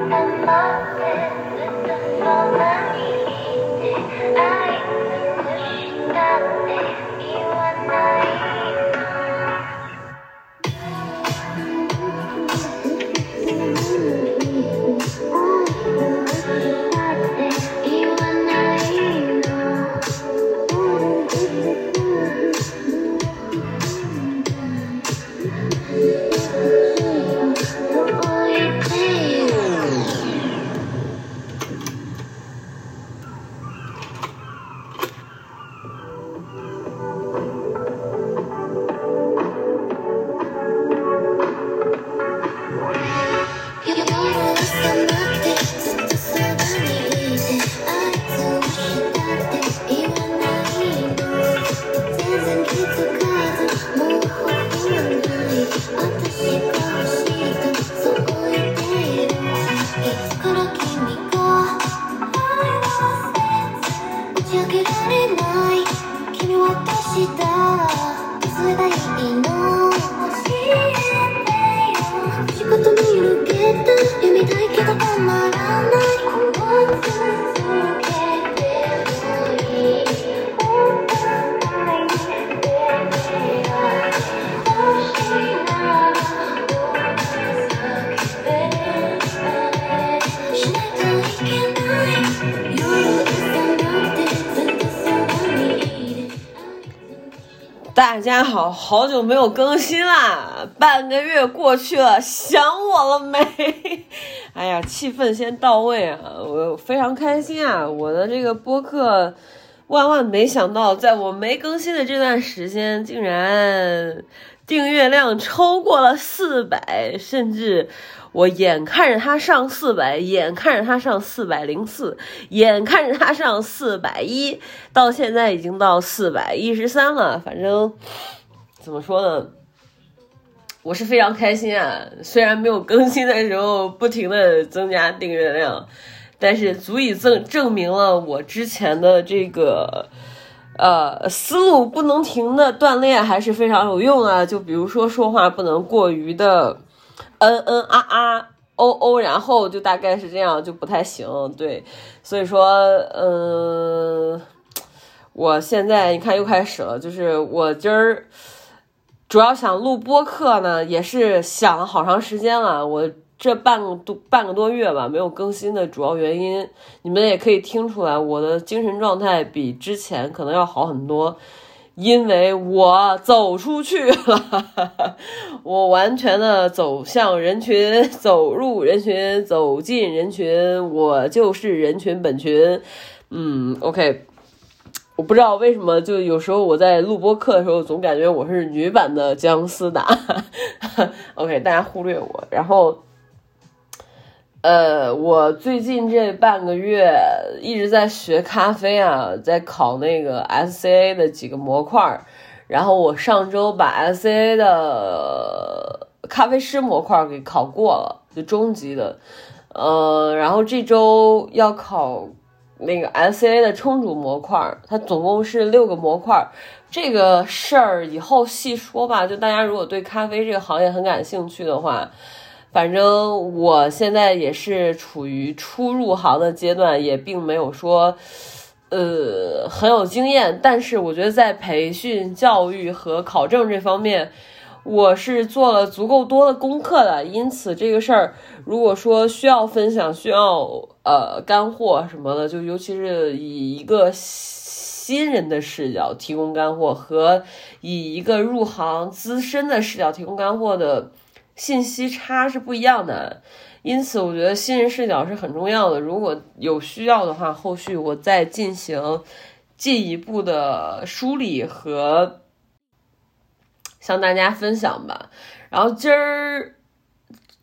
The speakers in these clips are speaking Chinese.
and my head is the moment. 大家好，好久没有更新啦，半个月过去了，想我了没？哎呀，气氛先到位啊，我非常开心啊！我的这个播客，万万没想到，在我没更新的这段时间，竟然订阅量超过了四百，甚至。我眼看着它上四百，眼看着它上四百零四，眼看着它上四百一，到现在已经到四百一十三了。反正怎么说呢，我是非常开心啊！虽然没有更新的时候不停的增加订阅量，但是足以证证明了我之前的这个呃思路不能停的锻炼还是非常有用啊！就比如说说话不能过于的。嗯嗯啊啊哦哦，然后就大概是这样，就不太行。对，所以说，嗯，我现在你看又开始了，就是我今儿主要想录播客呢，也是想了好长时间了。我这半个多半个多月吧，没有更新的主要原因，你们也可以听出来，我的精神状态比之前可能要好很多。因为我走出去了，我完全的走向人群，走入人群，走进人群，我就是人群本群。嗯，OK，我不知道为什么，就有时候我在录播课的时候，总感觉我是女版的姜思达。OK，大家忽略我，然后。呃，我最近这半个月一直在学咖啡啊，在考那个 SCA 的几个模块然后我上周把 SCA 的咖啡师模块给考过了，就中级的。呃，然后这周要考那个 SCA 的冲煮模块它总共是六个模块这个事儿以后细说吧。就大家如果对咖啡这个行业很感兴趣的话。反正我现在也是处于初入行的阶段，也并没有说，呃，很有经验。但是我觉得在培训、教育和考证这方面，我是做了足够多的功课的。因此，这个事儿如果说需要分享、需要呃干货什么的，就尤其是以一个新人的视角提供干货，和以一个入行资深的视角提供干货的。信息差是不一样的，因此我觉得新人视角是很重要的。如果有需要的话，后续我再进行进一步的梳理和向大家分享吧。然后今儿，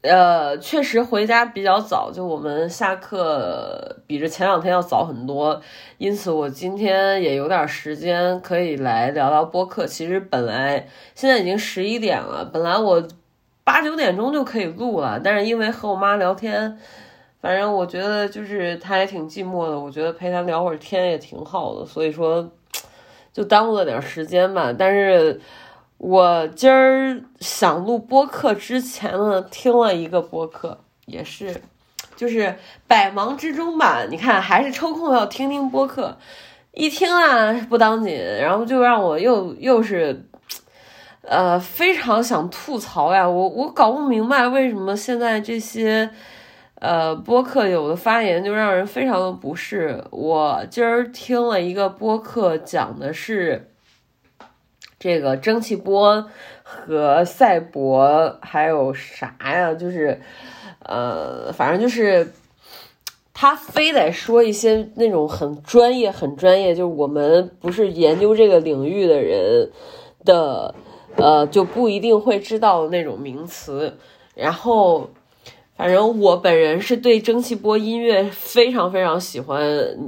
呃，确实回家比较早，就我们下课比着前两天要早很多，因此我今天也有点时间可以来聊聊播客。其实本来现在已经十一点了，本来我。八九点钟就可以录了，但是因为和我妈聊天，反正我觉得就是她也挺寂寞的，我觉得陪她聊会儿天也挺好的，所以说就耽误了点时间吧。但是我今儿想录播客之前呢，听了一个播客，也是就是百忙之中吧，你看还是抽空要听听播客，一听啊不当紧，然后就让我又又是，呃，非常想吐槽呀，我我搞不明白为什么现在这些。呃，播客有的发言就让人非常的不适。我今儿听了一个播客，讲的是这个蒸汽波和赛博，还有啥呀？就是，呃，反正就是他非得说一些那种很专业、很专业，就是我们不是研究这个领域的人的，呃，就不一定会知道那种名词，然后。反正我本人是对蒸汽波音乐非常非常喜欢。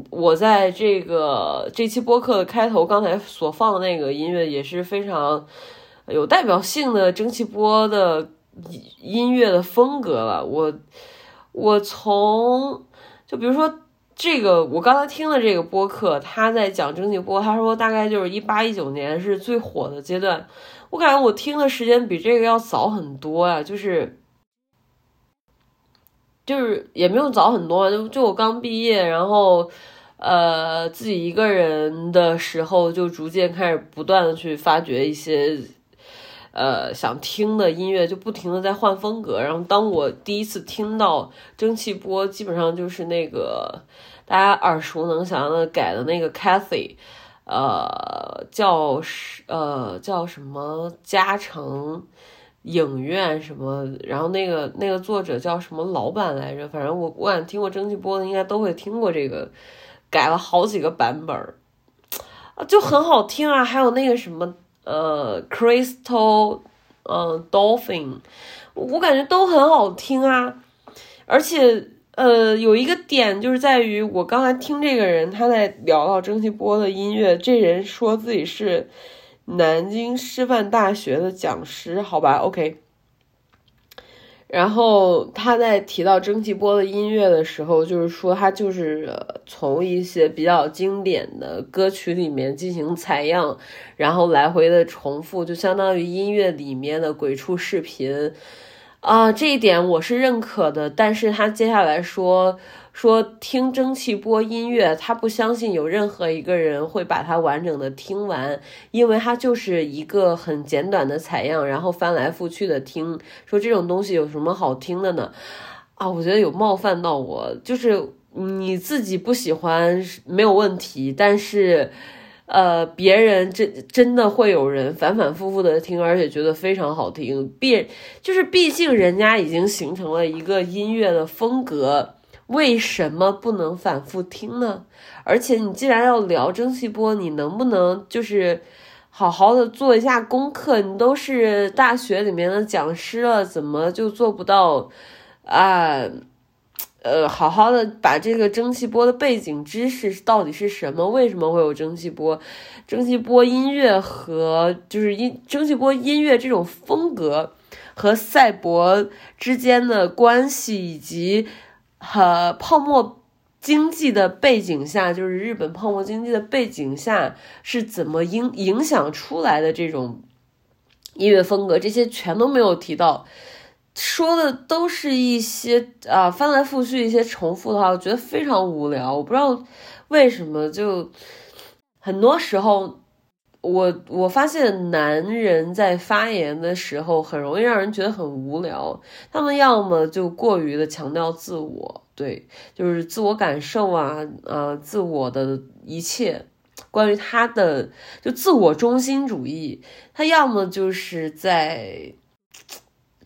我在这个这期播客的开头刚才所放的那个音乐也是非常有代表性的蒸汽波的音乐的风格了。我我从就比如说这个我刚才听的这个播客，他在讲蒸汽波，他说大概就是一八一九年是最火的阶段。我感觉我听的时间比这个要早很多呀，就是。就是也没有早很多，就就我刚毕业，然后，呃，自己一个人的时候，就逐渐开始不断的去发掘一些，呃，想听的音乐，就不停的在换风格。然后当我第一次听到蒸汽波，基本上就是那个大家耳熟能详的改的那个 Cathy，呃，叫是呃叫什么嘉成。影院什么，然后那个那个作者叫什么老板来着？反正我我感听过蒸汽波的，应该都会听过这个，改了好几个版本儿，啊，就很好听啊。还有那个什么呃，Crystal，嗯，Dolphin，我感觉都很好听啊。而且呃，有一个点就是在于我刚才听这个人他在聊到蒸汽波的音乐，这人说自己是。南京师范大学的讲师，好吧，OK。然后他在提到蒸汽波的音乐的时候，就是说他就是从一些比较经典的歌曲里面进行采样，然后来回的重复，就相当于音乐里面的鬼畜视频啊，这一点我是认可的。但是他接下来说。说听蒸汽波音乐，他不相信有任何一个人会把它完整的听完，因为它就是一个很简短的采样，然后翻来覆去的听。说这种东西有什么好听的呢？啊，我觉得有冒犯到我，就是你自己不喜欢没有问题，但是，呃，别人真真的会有人反反复复的听，而且觉得非常好听。毕就是毕竟人家已经形成了一个音乐的风格。为什么不能反复听呢？而且你既然要聊蒸汽波，你能不能就是好好的做一下功课？你都是大学里面的讲师了，怎么就做不到啊？呃好好的把这个蒸汽波的背景知识到底是什么？为什么会有蒸汽波？蒸汽波音乐和就是音蒸汽波音乐这种风格和赛博之间的关系以及。和泡沫经济的背景下，就是日本泡沫经济的背景下是怎么影影响出来的这种音乐风格，这些全都没有提到，说的都是一些啊翻来覆去一些重复的话，我觉得非常无聊。我不知道为什么，就很多时候。我我发现男人在发言的时候很容易让人觉得很无聊，他们要么就过于的强调自我，对，就是自我感受啊，呃，自我的一切，关于他的就自我中心主义，他要么就是在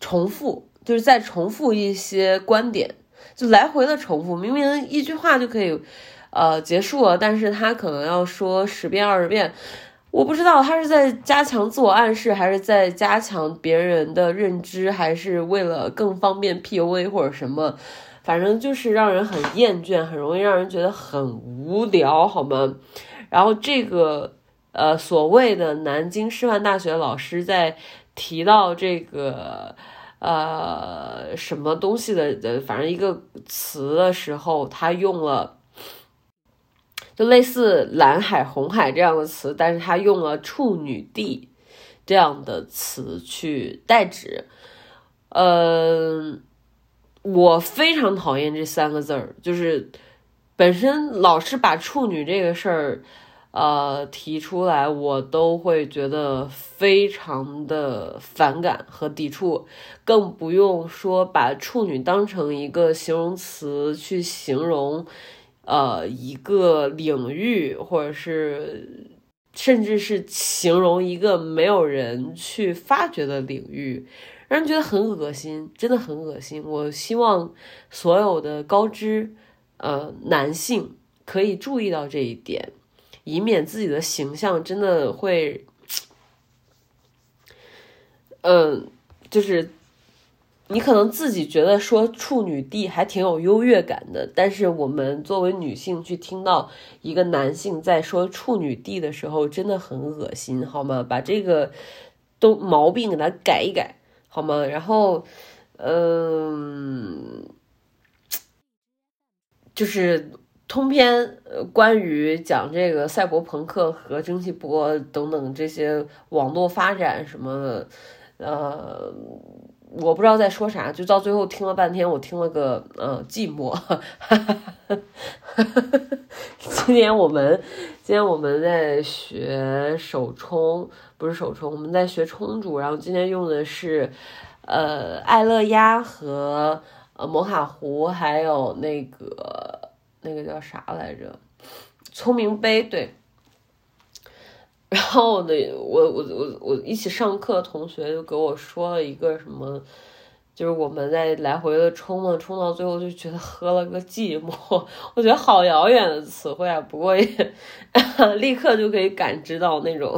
重复，就是在重复一些观点，就来回的重复，明明一句话就可以，呃，结束了，但是他可能要说十遍二十遍。我不知道他是在加强自我暗示，还是在加强别人的认知，还是为了更方便 P U A 或者什么，反正就是让人很厌倦，很容易让人觉得很无聊，好吗？然后这个呃所谓的南京师范大学老师在提到这个呃什么东西的反正一个词的时候，他用了。就类似蓝海、红海这样的词，但是他用了处女地这样的词去代指。嗯，我非常讨厌这三个字儿，就是本身老是把处女这个事儿，呃提出来，我都会觉得非常的反感和抵触，更不用说把处女当成一个形容词去形容，呃一个领域，或者是甚至是形容一个没有人去发掘的领域。让人觉得很恶心，真的很恶心。我希望所有的高知呃男性可以注意到这一点，以免自己的形象真的会，嗯，就是你可能自己觉得说处女地还挺有优越感的，但是我们作为女性去听到一个男性在说处女地的时候，真的很恶心，好吗？把这个都毛病给他改一改。好吗？然后，嗯，就是通篇关于讲这个赛博朋克和蒸汽波等等这些网络发展什么的，呃，我不知道在说啥，就到最后听了半天，我听了个呃寂寞。哈哈哈哈今天我们今天我们在学手冲。不是手冲，我们在学冲煮，然后今天用的是，呃，爱乐压和呃摩卡壶，还有那个那个叫啥来着，聪明杯，对。然后呢，我我我我一起上课的同学就给我说了一个什么。就是我们在来回的冲嘛，冲到最后就觉得喝了个寂寞，我觉得好遥远的词汇啊。不过也 立刻就可以感知到那种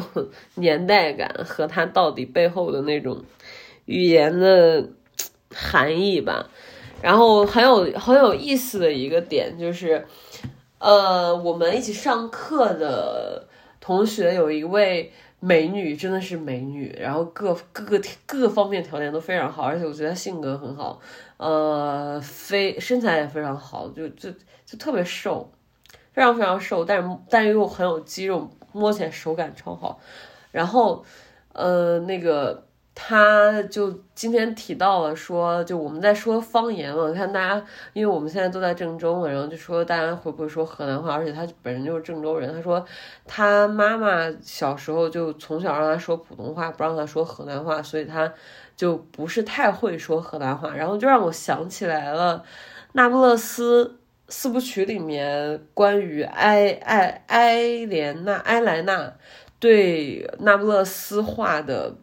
年代感和它到底背后的那种语言的含义吧。然后很有很有意思的一个点就是，呃，我们一起上课的同学有一位。美女真的是美女，然后各各个各个方面条件都非常好，而且我觉得她性格很好，呃，非身材也非常好，就就就特别瘦，非常非常瘦，但是但是又很有肌肉，摸起来手感超好，然后呃那个。他就今天提到了说，就我们在说方言嘛，看大家，因为我们现在都在郑州嘛，然后就说大家会不会说河南话，而且他本人就是郑州人。他说他妈妈小时候就从小让他说普通话，不让他说河南话，所以他就不是太会说河南话。然后就让我想起来了《那不勒斯四部曲》里面关于埃埃埃莲娜埃莱娜对那不勒斯话的。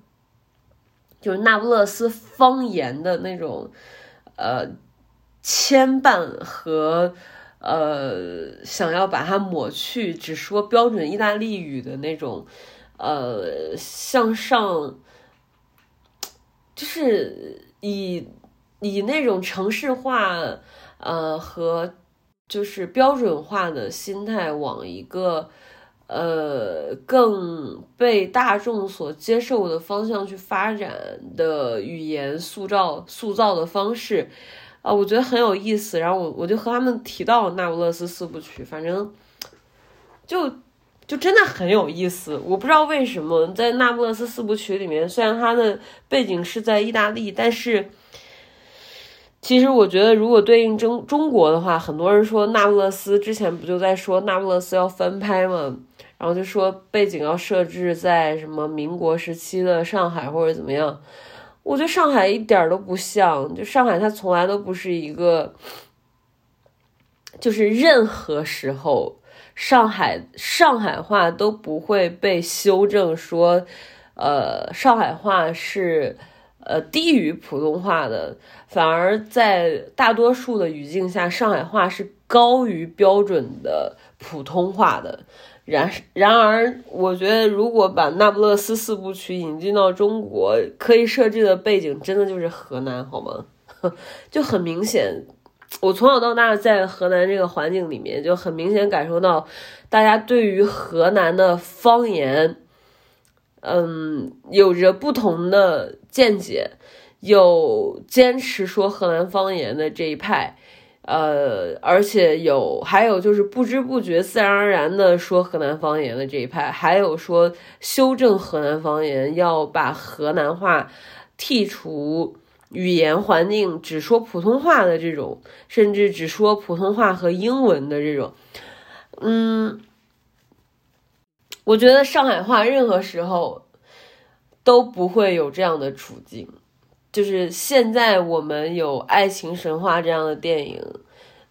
就是那不勒斯方言的那种，呃，牵绊和呃，想要把它抹去，只说标准意大利语的那种，呃，向上，就是以以那种城市化，呃，和就是标准化的心态往一个。呃，更被大众所接受的方向去发展的语言塑造塑造的方式，啊，我觉得很有意思。然后我我就和他们提到《那不勒斯四部曲》，反正就就真的很有意思。我不知道为什么在《那不勒斯四部曲》里面，虽然它的背景是在意大利，但是其实我觉得如果对应中中国的话，很多人说那不勒斯之前不就在说那不勒斯要翻拍吗？然后就说背景要设置在什么民国时期的上海或者怎么样，我觉得上海一点都不像，就上海它从来都不是一个，就是任何时候上海上海话都不会被修正说，呃，上海话是呃低于普通话的，反而在大多数的语境下，上海话是高于标准的普通话的。然然而，我觉得如果把《那不勒斯四部曲》引进到中国，可以设置的背景真的就是河南，好吗？就很明显，我从小到大在河南这个环境里面，就很明显感受到大家对于河南的方言，嗯，有着不同的见解，有坚持说河南方言的这一派。呃，而且有，还有就是不知不觉、自然而然的说河南方言的这一派，还有说修正河南方言，要把河南话剔除语言环境只说普通话的这种，甚至只说普通话和英文的这种，嗯，我觉得上海话任何时候都不会有这样的处境。就是现在我们有《爱情神话》这样的电影，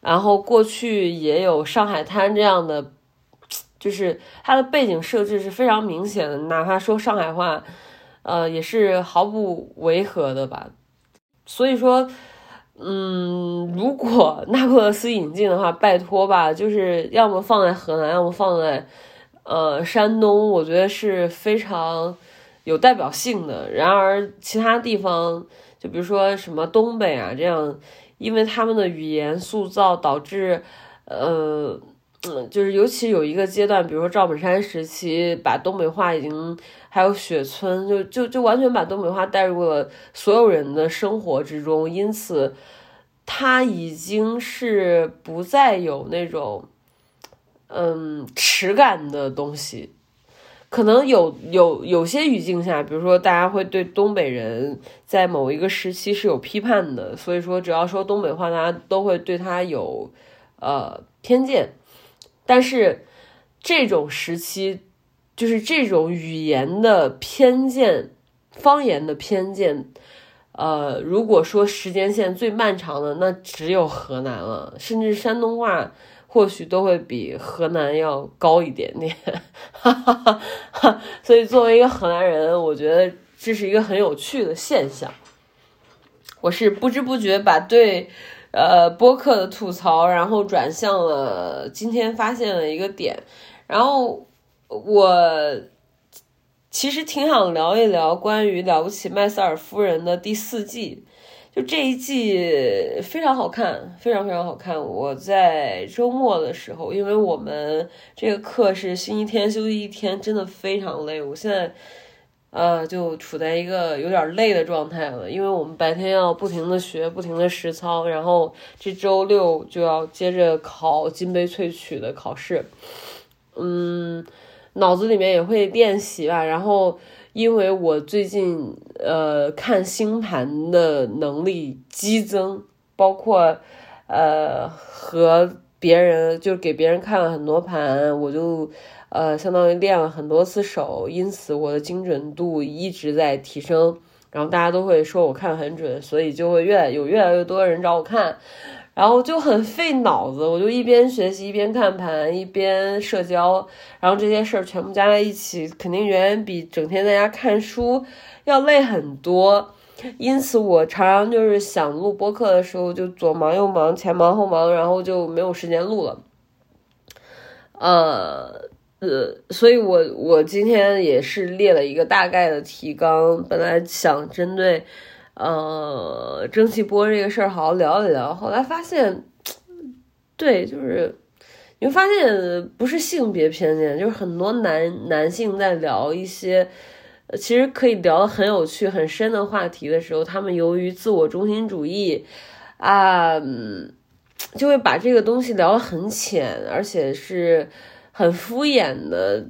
然后过去也有《上海滩》这样的，就是它的背景设置是非常明显的，哪怕说上海话，呃，也是毫不违和的吧。所以说，嗯，如果 那不勒斯引进的话，拜托吧，就是要么放在河南，要么放在呃山东，我觉得是非常。有代表性的，然而其他地方，就比如说什么东北啊，这样，因为他们的语言塑造导致，呃，嗯，就是尤其有一个阶段，比如说赵本山时期，把东北话已经还有雪村，就就就完全把东北话带入了所有人的生活之中，因此，他已经是不再有那种，嗯，耻感的东西。可能有有有些语境下，比如说大家会对东北人在某一个时期是有批判的，所以说只要说东北话，大家都会对他有呃偏见。但是这种时期，就是这种语言的偏见、方言的偏见，呃，如果说时间线最漫长的，那只有河南了，甚至山东话。或许都会比河南要高一点点，哈哈哈所以作为一个河南人，我觉得这是一个很有趣的现象。我是不知不觉把对呃播客的吐槽，然后转向了今天发现了一个点，然后我其实挺想聊一聊关于《了不起麦瑟尔夫人》的第四季。就这一季非常好看，非常非常好看。我在周末的时候，因为我们这个课是星期天休息一天，真的非常累。我现在，呃，就处在一个有点累的状态了，因为我们白天要不停的学，不停的实操，然后这周六就要接着考金杯萃取的考试，嗯，脑子里面也会练习吧，然后。因为我最近呃看星盘的能力激增，包括呃和别人就给别人看了很多盘，我就呃相当于练了很多次手，因此我的精准度一直在提升，然后大家都会说我看很准，所以就会越有越来越多人找我看。然后就很费脑子，我就一边学习一边看盘一边社交，然后这些事儿全部加在一起，肯定远远比整天在家看书要累很多。因此，我常常就是想录播客的时候，就左忙右忙，前忙后忙，然后就没有时间录了。呃呃，所以我我今天也是列了一个大概的提纲，本来想针对。呃，蒸汽波这个事儿好好聊一聊。后来发现，对，就是你会发现不是性别偏见，就是很多男男性在聊一些其实可以聊的很有趣、很深的话题的时候，他们由于自我中心主义啊，就会把这个东西聊得很浅，而且是很敷衍的。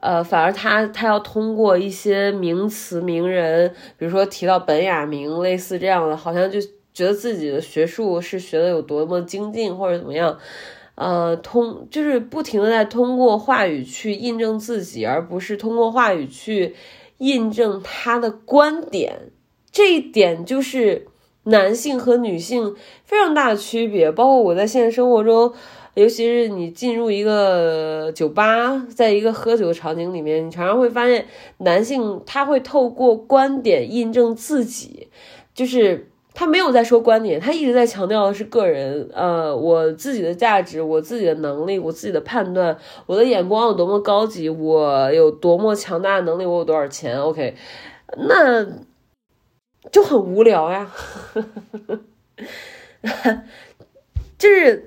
呃，反而他他要通过一些名词名人，比如说提到本雅明，类似这样的，好像就觉得自己的学术是学的有多么精进或者怎么样，呃，通就是不停的在通过话语去印证自己，而不是通过话语去印证他的观点。这一点就是男性和女性非常大的区别，包括我在现实生活中。尤其是你进入一个酒吧，在一个喝酒的场景里面，你常常会发现男性他会透过观点印证自己，就是他没有在说观点，他一直在强调的是个人，呃，我自己的价值，我自己的能力，我自己的判断，我的眼光有多么高级，我有多么强大的能力，我有多少钱，OK，那就很无聊呀，就是。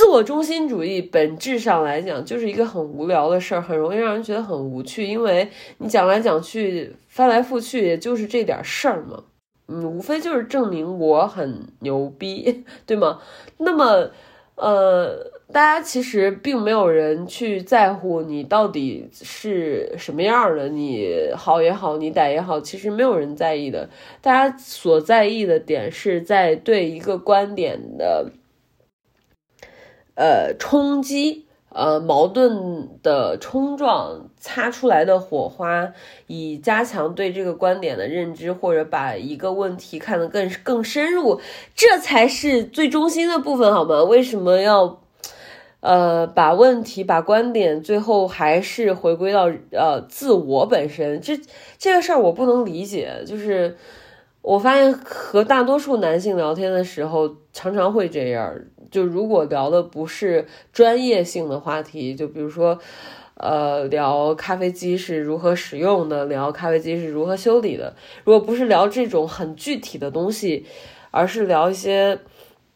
自我中心主义本质上来讲就是一个很无聊的事儿，很容易让人觉得很无趣，因为你讲来讲去，翻来覆去，也就是这点事儿嘛。嗯，无非就是证明我很牛逼，对吗？那么，呃，大家其实并没有人去在乎你到底是什么样的，你好也好，你歹也好，其实没有人在意的。大家所在意的点是在对一个观点的，呃，冲击。呃，矛盾的冲撞擦出来的火花，以加强对这个观点的认知，或者把一个问题看得更更深入，这才是最中心的部分，好吗？为什么要呃把问题、把观点，最后还是回归到呃自我本身？这这个事儿我不能理解。就是我发现和大多数男性聊天的时候，常常会这样。就如果聊的不是专业性的话题，就比如说，呃，聊咖啡机是如何使用的，聊咖啡机是如何修理的。如果不是聊这种很具体的东西，而是聊一些，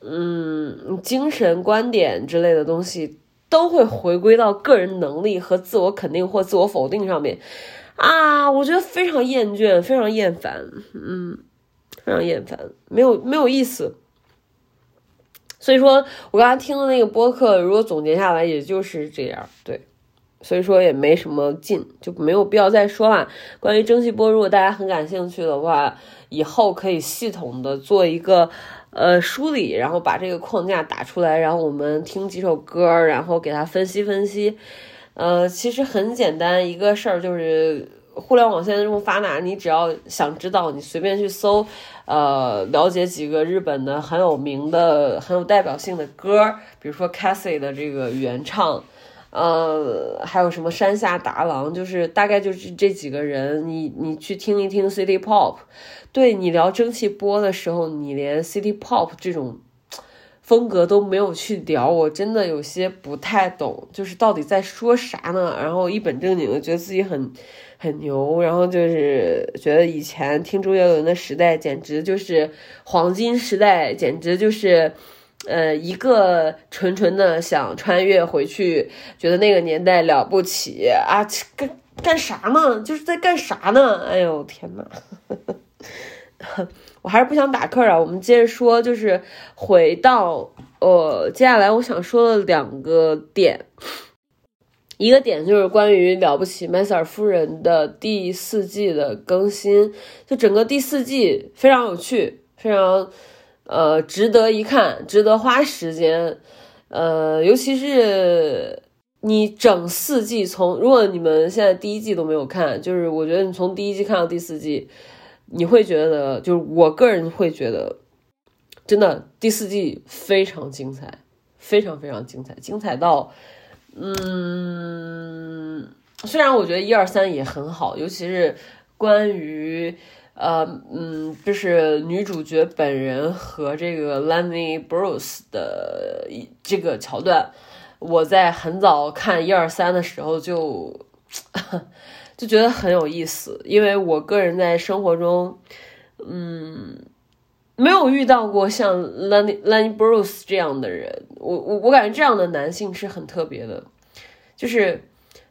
嗯，精神观点之类的东西，都会回归到个人能力和自我肯定或自我否定上面。啊，我觉得非常厌倦，非常厌烦，嗯，非常厌烦，没有没有意思。所以说，我刚才听的那个播客，如果总结下来，也就是这样，对。所以说也没什么劲，就没有必要再说了。关于蒸汽波，如果大家很感兴趣的话，以后可以系统的做一个呃梳理，然后把这个框架打出来，然后我们听几首歌，然后给它分析分析。呃，其实很简单一个事儿，就是互联网现在这么发达，你只要想知道，你随便去搜。呃，了解几个日本的很有名的、很有代表性的歌，比如说 c a s s i 的这个原唱，呃，还有什么山下达郎，就是大概就是这几个人，你你去听一听 City Pop。对你聊蒸汽波的时候，你连 City Pop 这种风格都没有去聊，我真的有些不太懂，就是到底在说啥呢？然后一本正经的觉得自己很。很牛，然后就是觉得以前听周杰伦的时代简直就是黄金时代，简直就是，呃，一个纯纯的想穿越回去，觉得那个年代了不起啊！干干啥呢？就是在干啥呢？哎呦天呐，我还是不想打课啊。我们接着说，就是回到呃，接下来我想说的两个点。一个点就是关于《了不起麦瑟尔夫人》的第四季的更新，就整个第四季非常有趣，非常呃值得一看，值得花时间，呃，尤其是你整四季从，如果你们现在第一季都没有看，就是我觉得你从第一季看到第四季，你会觉得，就是我个人会觉得，真的第四季非常精彩，非常非常精彩，精彩到。嗯，虽然我觉得一二三也很好，尤其是关于呃嗯，就是女主角本人和这个 Lenny Bruce 的这个桥段，我在很早看一二三的时候就就觉得很有意思，因为我个人在生活中嗯没有遇到过像 Lenny Lenny Bruce 这样的人。我我我感觉这样的男性是很特别的，就是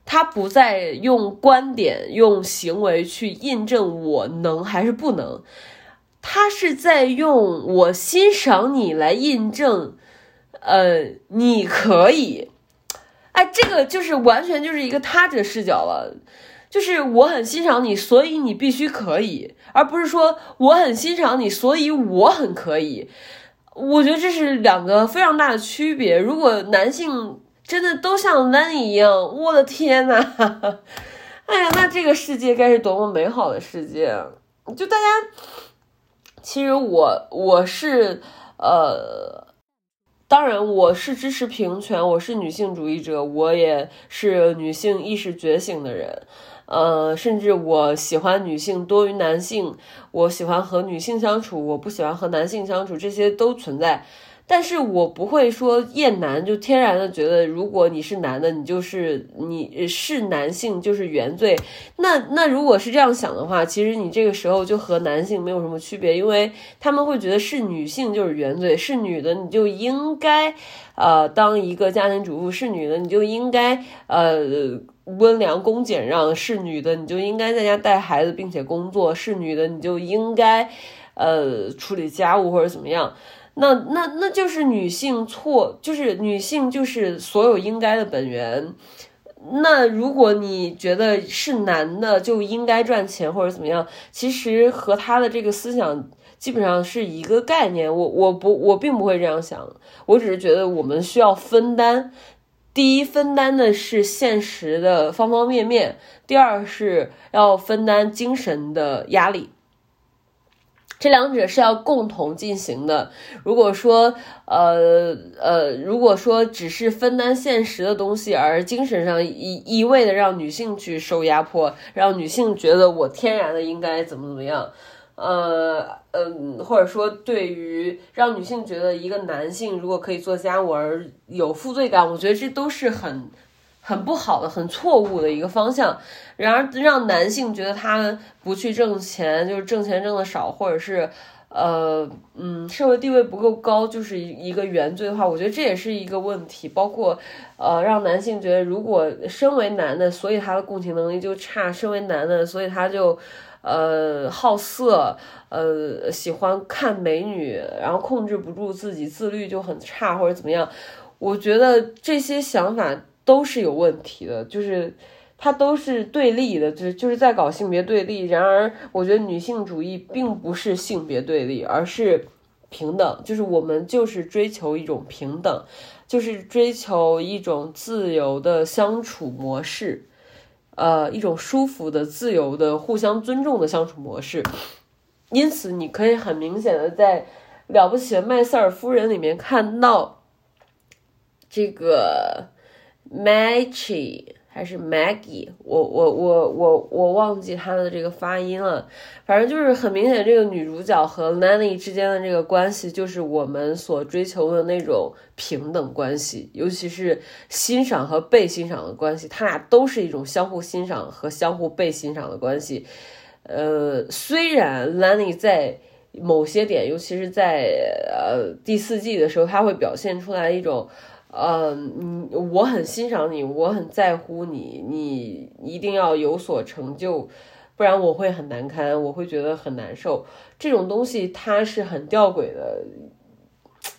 他不再用观点、用行为去印证我能还是不能，他是在用我欣赏你来印证，呃，你可以。哎，这个就是完全就是一个他者视角了，就是我很欣赏你，所以你必须可以，而不是说我很欣赏你，所以我很可以。我觉得这是两个非常大的区别。如果男性真的都像 leny 一样，我的天呐，哎呀，那这个世界该是多么美好的世界！就大家，其实我我是呃，当然我是支持平权，我是女性主义者，我也是女性意识觉醒的人。呃，甚至我喜欢女性多于男性，我喜欢和女性相处，我不喜欢和男性相处，这些都存在。但是我不会说厌男，就天然的觉得，如果你是男的，你就是你是男性就是原罪。那那如果是这样想的话，其实你这个时候就和男性没有什么区别，因为他们会觉得是女性就是原罪，是女的你就应该，呃，当一个家庭主妇，是女的你就应该，呃，温良恭俭让，是女的你就应该在家带孩子并且工作，是女的你就应该，呃，处理家务或者怎么样。那那那就是女性错，就是女性就是所有应该的本源。那如果你觉得是男的就应该赚钱或者怎么样，其实和他的这个思想基本上是一个概念。我我不我并不会这样想，我只是觉得我们需要分担。第一，分担的是现实的方方面面；第二，是要分担精神的压力。这两者是要共同进行的。如果说，呃呃，如果说只是分担现实的东西，而精神上一一味的让女性去受压迫，让女性觉得我天然的应该怎么怎么样，呃嗯，或者说对于让女性觉得一个男性如果可以做家务而有负罪感，我觉得这都是很。很不好的、很错误的一个方向。然而，让男性觉得他不去挣钱，就是挣钱挣的少，或者是，呃，嗯，社会地位不够高，就是一个原罪的话，我觉得这也是一个问题。包括，呃，让男性觉得，如果身为男的，所以他的共情能力就差；身为男的，所以他就，呃，好色，呃，喜欢看美女，然后控制不住自己，自律就很差，或者怎么样。我觉得这些想法。都是有问题的，就是它都是对立的，就是就是在搞性别对立。然而，我觉得女性主义并不是性别对立，而是平等，就是我们就是追求一种平等，就是追求一种自由的相处模式，呃，一种舒服的、自由的、互相尊重的相处模式。因此，你可以很明显的在《了不起的麦瑟尔夫人》里面看到这个。Maggie 还是 Maggie，我我我我我忘记她的这个发音了。反正就是很明显，这个女主角和 Nanny 之间的这个关系，就是我们所追求的那种平等关系，尤其是欣赏和被欣赏的关系。他俩都是一种相互欣赏和相互被欣赏的关系。呃，虽然 Nanny 在某些点，尤其是在呃第四季的时候，他会表现出来一种。嗯，我很欣赏你，我很在乎你，你一定要有所成就，不然我会很难堪，我会觉得很难受。这种东西它是很吊诡的，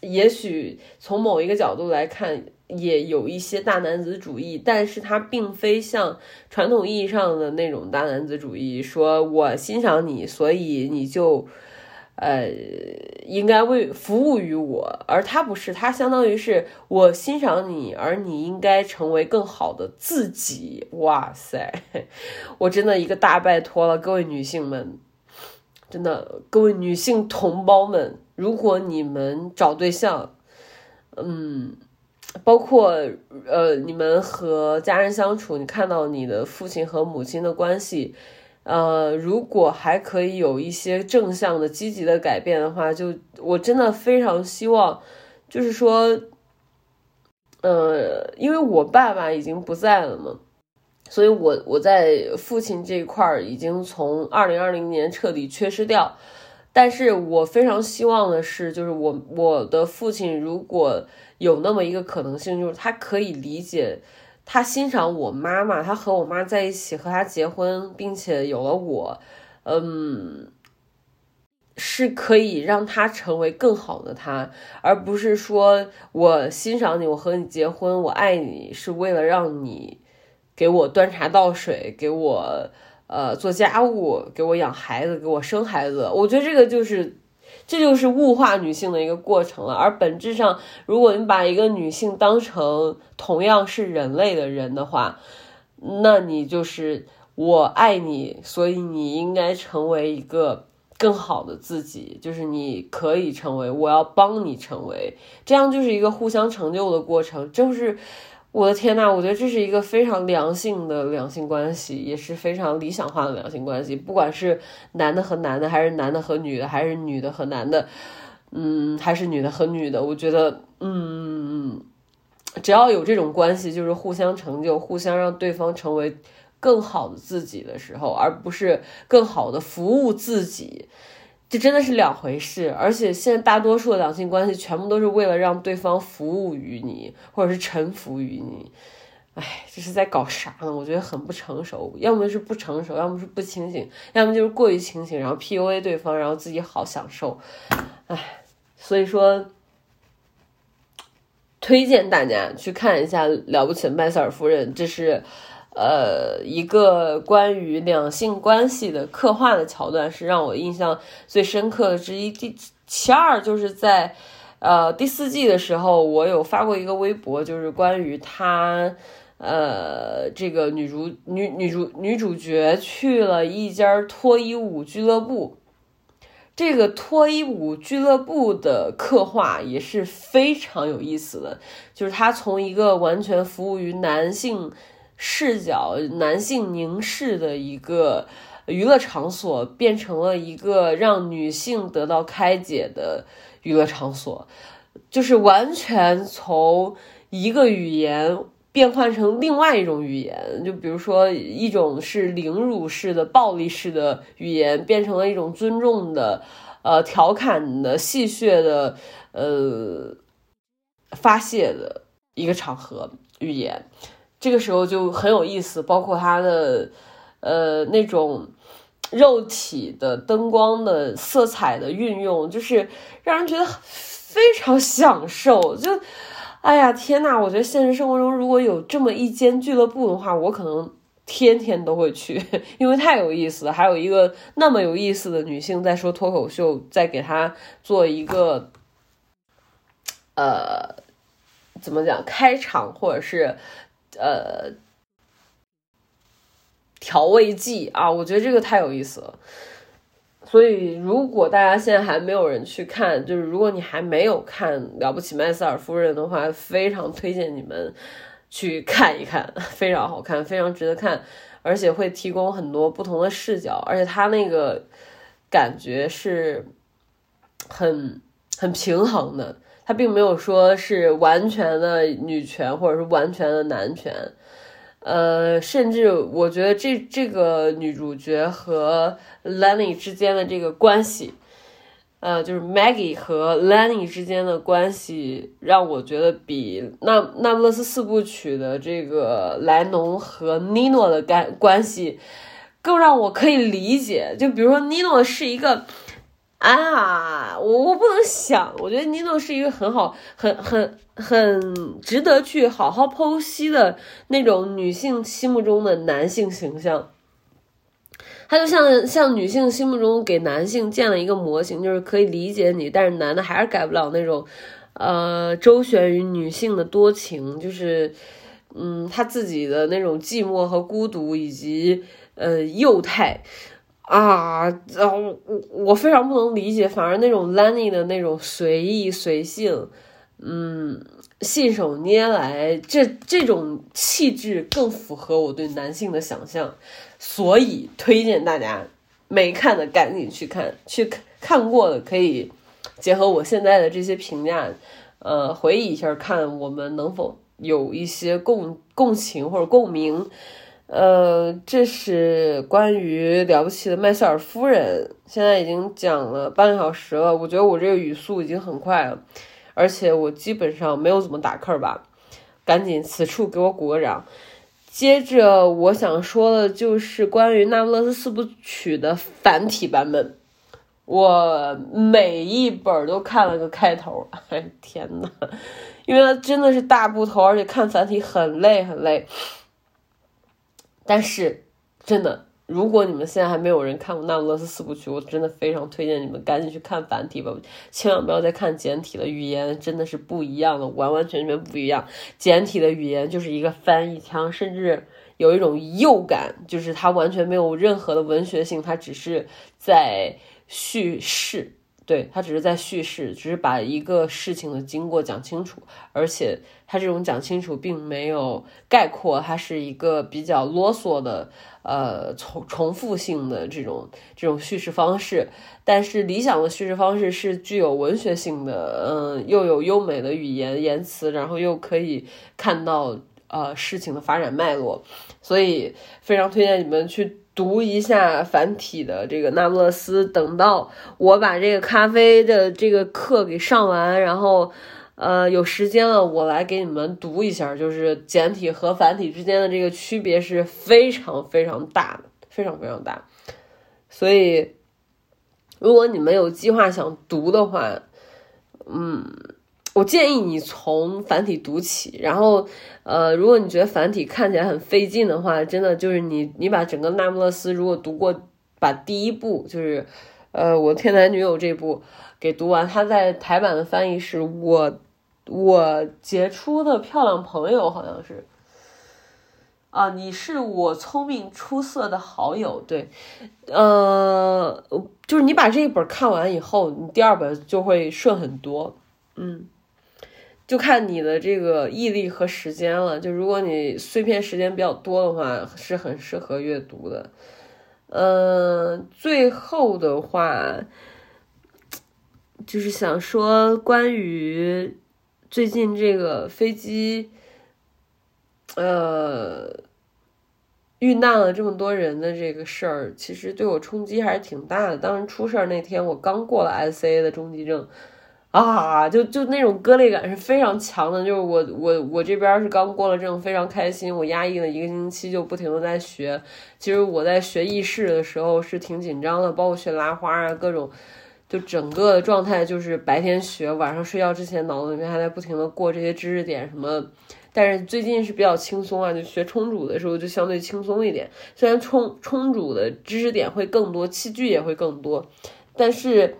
也许从某一个角度来看，也有一些大男子主义，但是它并非像传统意义上的那种大男子主义，说我欣赏你，所以你就。呃，应该为服务于我，而他不是，他相当于是我欣赏你，而你应该成为更好的自己。哇塞，我真的一个大拜托了，各位女性们，真的，各位女性同胞们，如果你们找对象，嗯，包括呃，你们和家人相处，你看到你的父亲和母亲的关系。呃，如果还可以有一些正向的、积极的改变的话，就我真的非常希望，就是说，呃，因为我爸爸已经不在了嘛，所以我我在父亲这一块儿已经从二零二零年彻底缺失掉。但是我非常希望的是，就是我我的父亲如果有那么一个可能性，就是他可以理解。他欣赏我妈妈，他和我妈在一起，和他结婚，并且有了我，嗯，是可以让他成为更好的他，而不是说我欣赏你，我和你结婚，我爱你，是为了让你给我端茶倒水，给我呃做家务，给我养孩子，给我生孩子。我觉得这个就是。这就是物化女性的一个过程了，而本质上，如果你把一个女性当成同样是人类的人的话，那你就是我爱你，所以你应该成为一个更好的自己，就是你可以成为，我要帮你成为，这样就是一个互相成就的过程，就是。我的天呐，我觉得这是一个非常良性的两性关系，也是非常理想化的两性关系。不管是男的和男的，还是男的和女的，还是女的和男的，嗯，还是女的和女的，我觉得，嗯，只要有这种关系，就是互相成就，互相让对方成为更好的自己的时候，而不是更好的服务自己。这真的是两回事，而且现在大多数的两性关系全部都是为了让对方服务于你，或者是臣服于你。哎，这是在搞啥呢？我觉得很不成熟，要么是不成熟，要么是不清醒，要么就是过于清醒，然后 PUA 对方，然后自己好享受。哎，所以说，推荐大家去看一下《了不起的麦瑟尔夫人》，这是呃一个关于两性关系的刻画的桥段，是让我印象最深刻的之一。第其二就是在呃第四季的时候，我有发过一个微博，就是关于她。呃，这个女主女女主女主角去了一家脱衣舞俱乐部，这个脱衣舞俱乐部的刻画也是非常有意思的，就是她从一个完全服务于男性视角、男性凝视的一个娱乐场所，变成了一个让女性得到开解的娱乐场所，就是完全从一个语言。变换成另外一种语言，就比如说一种是凌辱式的、暴力式的语言，变成了一种尊重的、呃调侃的、戏谑的、呃发泄的一个场合语言。这个时候就很有意思，包括它的呃那种肉体的灯光的色彩的运用，就是让人觉得非常享受，就。哎呀天呐！我觉得现实生活中如果有这么一间俱乐部的话，我可能天天都会去，因为太有意思了。还有一个那么有意思的女性在说脱口秀，在给她做一个呃怎么讲开场，或者是呃调味剂啊，我觉得这个太有意思了。所以，如果大家现在还没有人去看，就是如果你还没有看《了不起麦瑟尔夫人》的话，非常推荐你们去看一看，非常好看，非常值得看，而且会提供很多不同的视角，而且它那个感觉是很很平衡的，他并没有说是完全的女权或者是完全的男权。呃，甚至我觉得这这个女主角和 Lenny 之间的这个关系，呃，就是 Maggie 和 Lenny 之间的关系，让我觉得比《那那不勒斯四部曲》的这个莱农和 Nino 的干关系更让我可以理解。就比如说，Nino 是一个。啊，我我不能想，我觉得尼诺是一个很好、很很很值得去好好剖析的那种女性心目中的男性形象。他就像像女性心目中给男性建了一个模型，就是可以理解你，但是男的还是改不了那种，呃，周旋于女性的多情，就是嗯，他自己的那种寂寞和孤独，以及呃幼态。啊，然后我我非常不能理解，反而那种 Lenny 的那种随意随性，嗯，信手拈来，这这种气质更符合我对男性的想象，所以推荐大家没看的赶紧去看，去看过的可以结合我现在的这些评价，呃，回忆一下，看我们能否有一些共共情或者共鸣。呃，这是关于了不起的麦瑟尔夫人。现在已经讲了半个小时了，我觉得我这个语速已经很快了，而且我基本上没有怎么打课吧。赶紧此处给我鼓个掌。接着我想说的就是关于《那不勒斯四部曲》的繁体版本，我每一本都看了个开头。哎天呐，因为它真的是大部头，而且看繁体很累很累。但是，真的，如果你们现在还没有人看过《那不勒斯四部曲》，我真的非常推荐你们赶紧去看繁体吧，千万不要再看简体了，语言真的是不一样的，完完全全不一样。简体的语言就是一个翻译腔，甚至有一种幼感，就是它完全没有任何的文学性，它只是在叙事。对他只是在叙事，只是把一个事情的经过讲清楚，而且他这种讲清楚并没有概括，它是一个比较啰嗦的，呃，重重复性的这种这种叙事方式。但是理想的叙事方式是具有文学性的，嗯，又有优美的语言言辞，然后又可以看到呃事情的发展脉络，所以非常推荐你们去。读一下繁体的这个《那不勒斯》，等到我把这个咖啡的这个课给上完，然后，呃，有时间了，我来给你们读一下，就是简体和繁体之间的这个区别是非常非常大的，非常非常大。所以，如果你们有计划想读的话，嗯，我建议你从繁体读起，然后呃，如果你觉得繁体看起来很费劲的话，真的就是你你把整个《那不勒斯》如果读过，把第一部就是呃我天才女友这部给读完，它在台版的翻译是我我杰出的漂亮朋友，好像是。啊，你是我聪明出色的好友，对，呃，就是你把这一本看完以后，你第二本就会顺很多，嗯，就看你的这个毅力和时间了。就如果你碎片时间比较多的话，是很适合阅读的。嗯，最后的话，就是想说关于最近这个飞机。呃，遇难了这么多人的这个事儿，其实对我冲击还是挺大的。当时出事儿那天，我刚过了 S A 的中级证，啊，就就那种割裂感是非常强的。就是我我我这边是刚过了证，非常开心。我压抑了一个星期，就不停的在学。其实我在学意识的时候是挺紧张的，包括学拉花啊，各种，就整个的状态就是白天学，晚上睡觉之前脑子里面还在不停的过这些知识点什么。但是最近是比较轻松啊，就学冲煮的时候就相对轻松一点。虽然冲冲煮的知识点会更多，器具也会更多，但是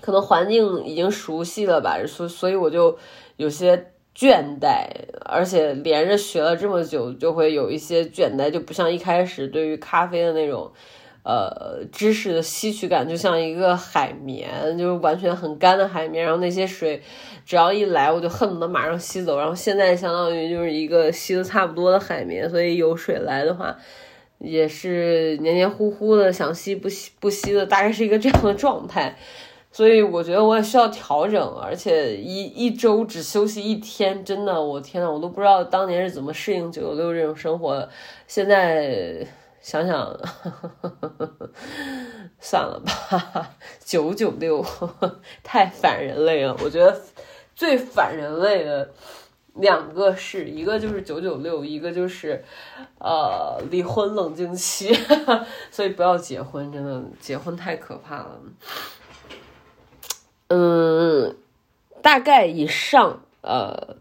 可能环境已经熟悉了吧，所所以我就有些倦怠，而且连着学了这么久，就会有一些倦怠，就不像一开始对于咖啡的那种。呃，知识的吸取感就像一个海绵，就是完全很干的海绵，然后那些水只要一来，我就恨不得马上吸走。然后现在相当于就是一个吸的差不多的海绵，所以有水来的话，也是黏黏糊糊的，想吸不吸不吸的，大概是一个这样的状态。所以我觉得我也需要调整，而且一一周只休息一天，真的，我天呐，我都不知道当年是怎么适应九九六这种生活的，现在。想想，算了吧，九九六太反人类了。我觉得最反人类的两个是一个就是九九六，一个就是呃离婚冷静期。所以不要结婚，真的结婚太可怕了。嗯，大概以上呃。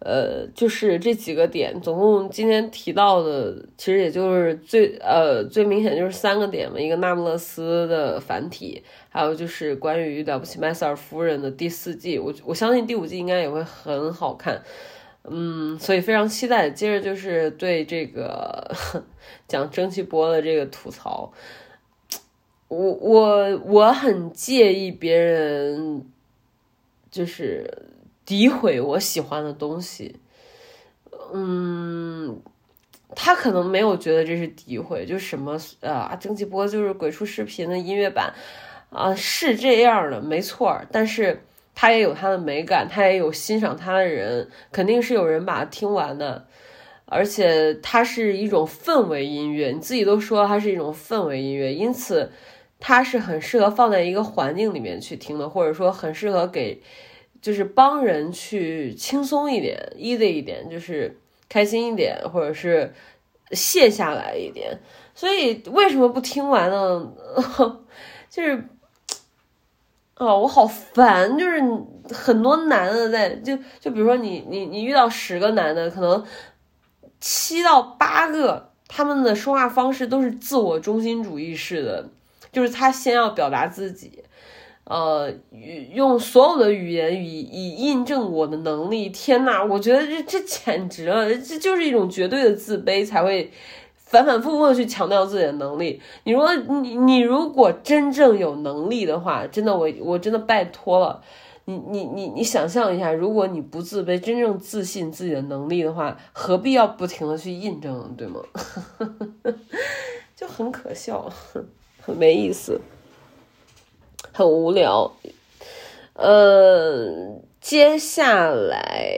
呃，就是这几个点，总共今天提到的，其实也就是最呃最明显就是三个点嘛，一个那不勒斯的繁体，还有就是关于了不起麦瑟尔夫人的第四季，我我相信第五季应该也会很好看，嗯，所以非常期待。接着就是对这个 讲蒸汽波的这个吐槽，我我我很介意别人就是。诋毁我喜欢的东西，嗯，他可能没有觉得这是诋毁，就什么啊，蒸汽波就是鬼畜视频的音乐版啊，是这样的，没错，但是他也有他的美感，他也有欣赏他的人，肯定是有人把它听完的，而且它是一种氛围音乐，你自己都说它是一种氛围音乐，因此它是很适合放在一个环境里面去听的，或者说很适合给。就是帮人去轻松一点，easy 一点，就是开心一点，或者是卸下来一点。所以为什么不听完呢？就是，哦，我好烦。就是很多男的在就就比如说你你你遇到十个男的，可能七到八个他们的说话方式都是自我中心主义式的，就是他先要表达自己。呃，用所有的语言以以印证我的能力。天呐，我觉得这这简直了，这就是一种绝对的自卑才会反反复复的去强调自己的能力。你说你你如果真正有能力的话，真的我我真的拜托了，你你你你想象一下，如果你不自卑，真正自信自己的能力的话，何必要不停的去印证，对吗？就很可笑，没意思。很无聊，呃，接下来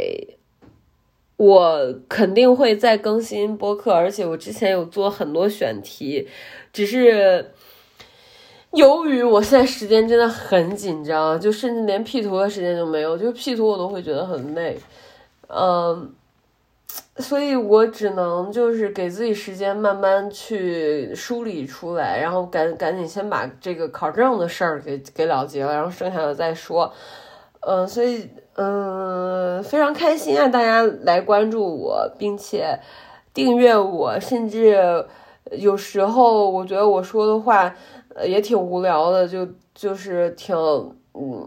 我肯定会再更新播客，而且我之前有做很多选题，只是由于我现在时间真的很紧张，就甚至连 P 图的时间都没有，就是 P 图我都会觉得很累，嗯。所以我只能就是给自己时间，慢慢去梳理出来，然后赶赶紧先把这个考证的事儿给给了结了，然后剩下的再说。嗯，所以嗯，非常开心啊，大家来关注我，并且订阅我，甚至有时候我觉得我说的话也挺无聊的，就就是挺嗯，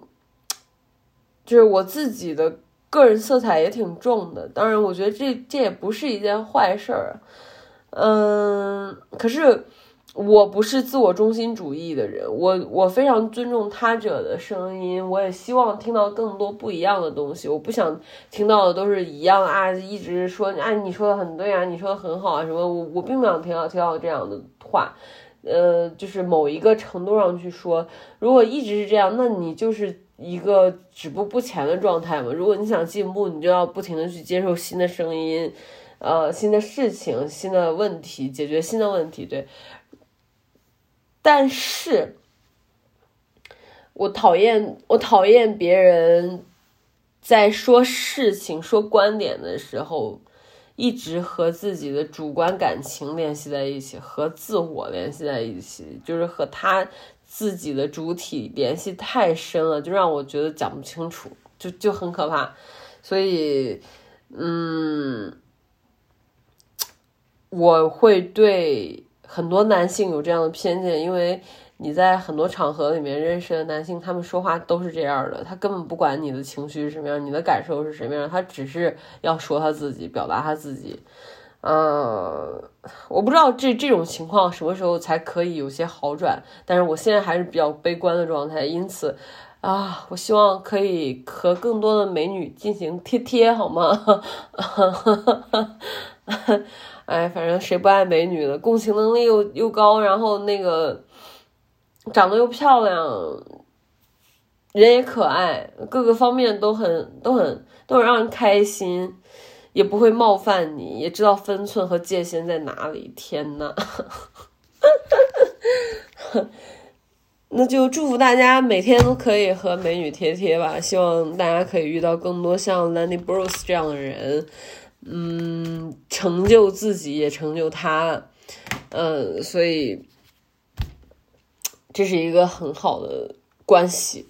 就是我自己的。个人色彩也挺重的，当然，我觉得这这也不是一件坏事儿，嗯，可是我不是自我中心主义的人，我我非常尊重他者的声音，我也希望听到更多不一样的东西，我不想听到的都是一样啊，一直说啊你说的很对啊，你说的很好啊什么，我我并不想听到听到这样的话，呃，就是某一个程度上去说，如果一直是这样，那你就是。一个止步不前的状态嘛。如果你想进步，你就要不停的去接受新的声音，呃，新的事情、新的问题，解决新的问题。对。但是，我讨厌我讨厌别人在说事情、说观点的时候，一直和自己的主观感情联系在一起，和自我联系在一起，就是和他。自己的主体联系太深了，就让我觉得讲不清楚，就就很可怕。所以，嗯，我会对很多男性有这样的偏见，因为你在很多场合里面认识的男性，他们说话都是这样的，他根本不管你的情绪是什么样，你的感受是什么样，他只是要说他自己，表达他自己。嗯，我不知道这这种情况什么时候才可以有些好转，但是我现在还是比较悲观的状态，因此，啊，我希望可以和更多的美女进行贴贴，好吗？哎，反正谁不爱美女的，共情能力又又高，然后那个长得又漂亮，人也可爱，各个方面都很都很都很让人开心。也不会冒犯你，也知道分寸和界限在哪里。天呐，那就祝福大家每天都可以和美女贴贴吧。希望大家可以遇到更多像 Lenny Bruce 这样的人，嗯，成就自己也成就他，嗯，所以这是一个很好的关系，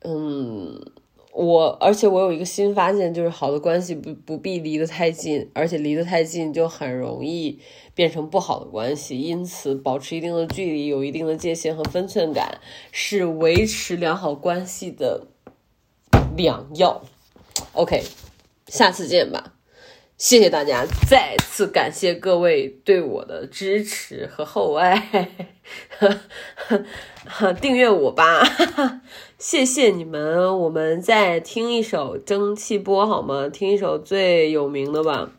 嗯。我而且我有一个新发现，就是好的关系不不必离得太近，而且离得太近就很容易变成不好的关系。因此，保持一定的距离，有一定的界限和分寸感，是维持良好关系的良药。OK，下次见吧。谢谢大家，再次感谢各位对我的支持和厚爱，订阅我吧，谢谢你们。我们再听一首《蒸汽波》好吗？听一首最有名的吧。